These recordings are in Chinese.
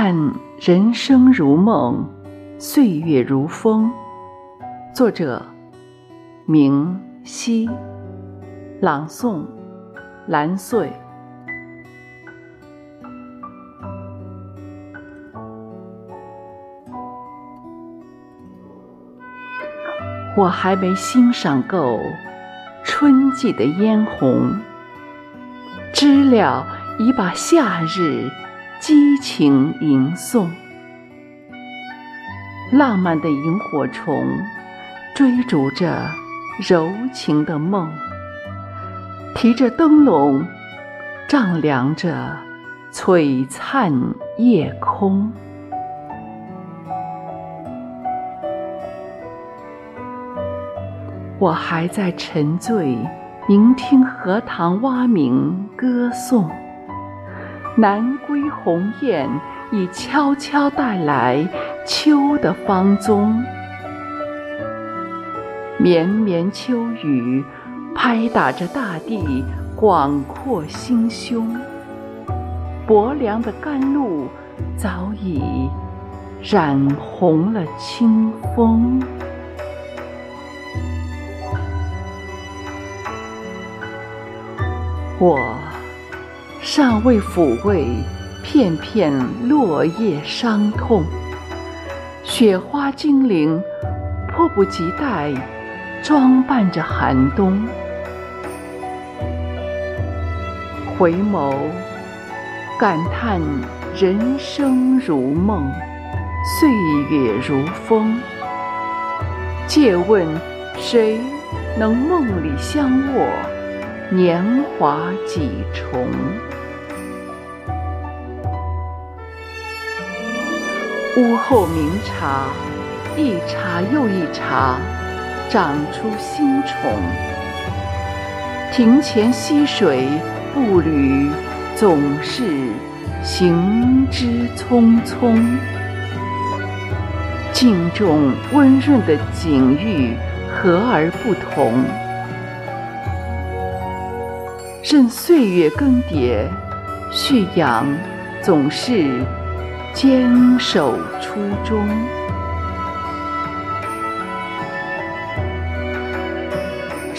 叹人生如梦，岁月如风。作者：明熙，朗诵：蓝穗。我还没欣赏够春季的嫣红，知了已把夏日。激情吟诵，浪漫的萤火虫追逐着柔情的梦，提着灯笼丈量着璀璨夜空。我还在沉醉，聆听荷塘蛙鸣歌颂。南归鸿雁已悄悄带来秋的芳踪，绵绵秋雨拍打着大地广阔心胸，薄凉的甘露早已染红了清风。我。尚未抚慰片片落叶伤痛，雪花精灵迫不及待装扮着寒冬。回眸感叹人生如梦，岁月如风。借问谁能梦里相握？年华几重？屋后明茶，一茬又一茬，长出新虫。庭前溪水，步履总是行之匆匆。镜中温润的景遇，和而不同。任岁月更迭，旭阳总是坚守初衷。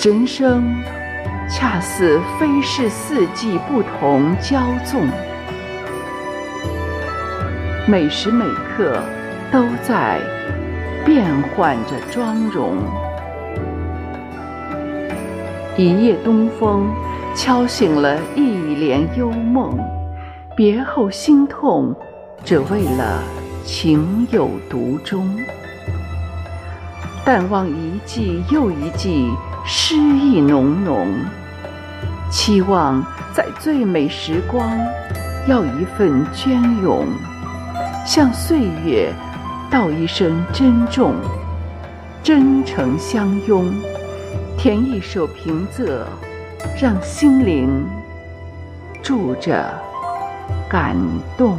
人生恰似飞逝四季不同骄纵，每时每刻都在变换着妆容。一夜东风。敲醒了一帘幽梦，别后心痛，只为了情有独钟。淡忘一季又一季，诗意浓浓。期望在最美时光，要一份隽永，向岁月道一声珍重，真诚相拥，填一首平仄。让心灵住着感动。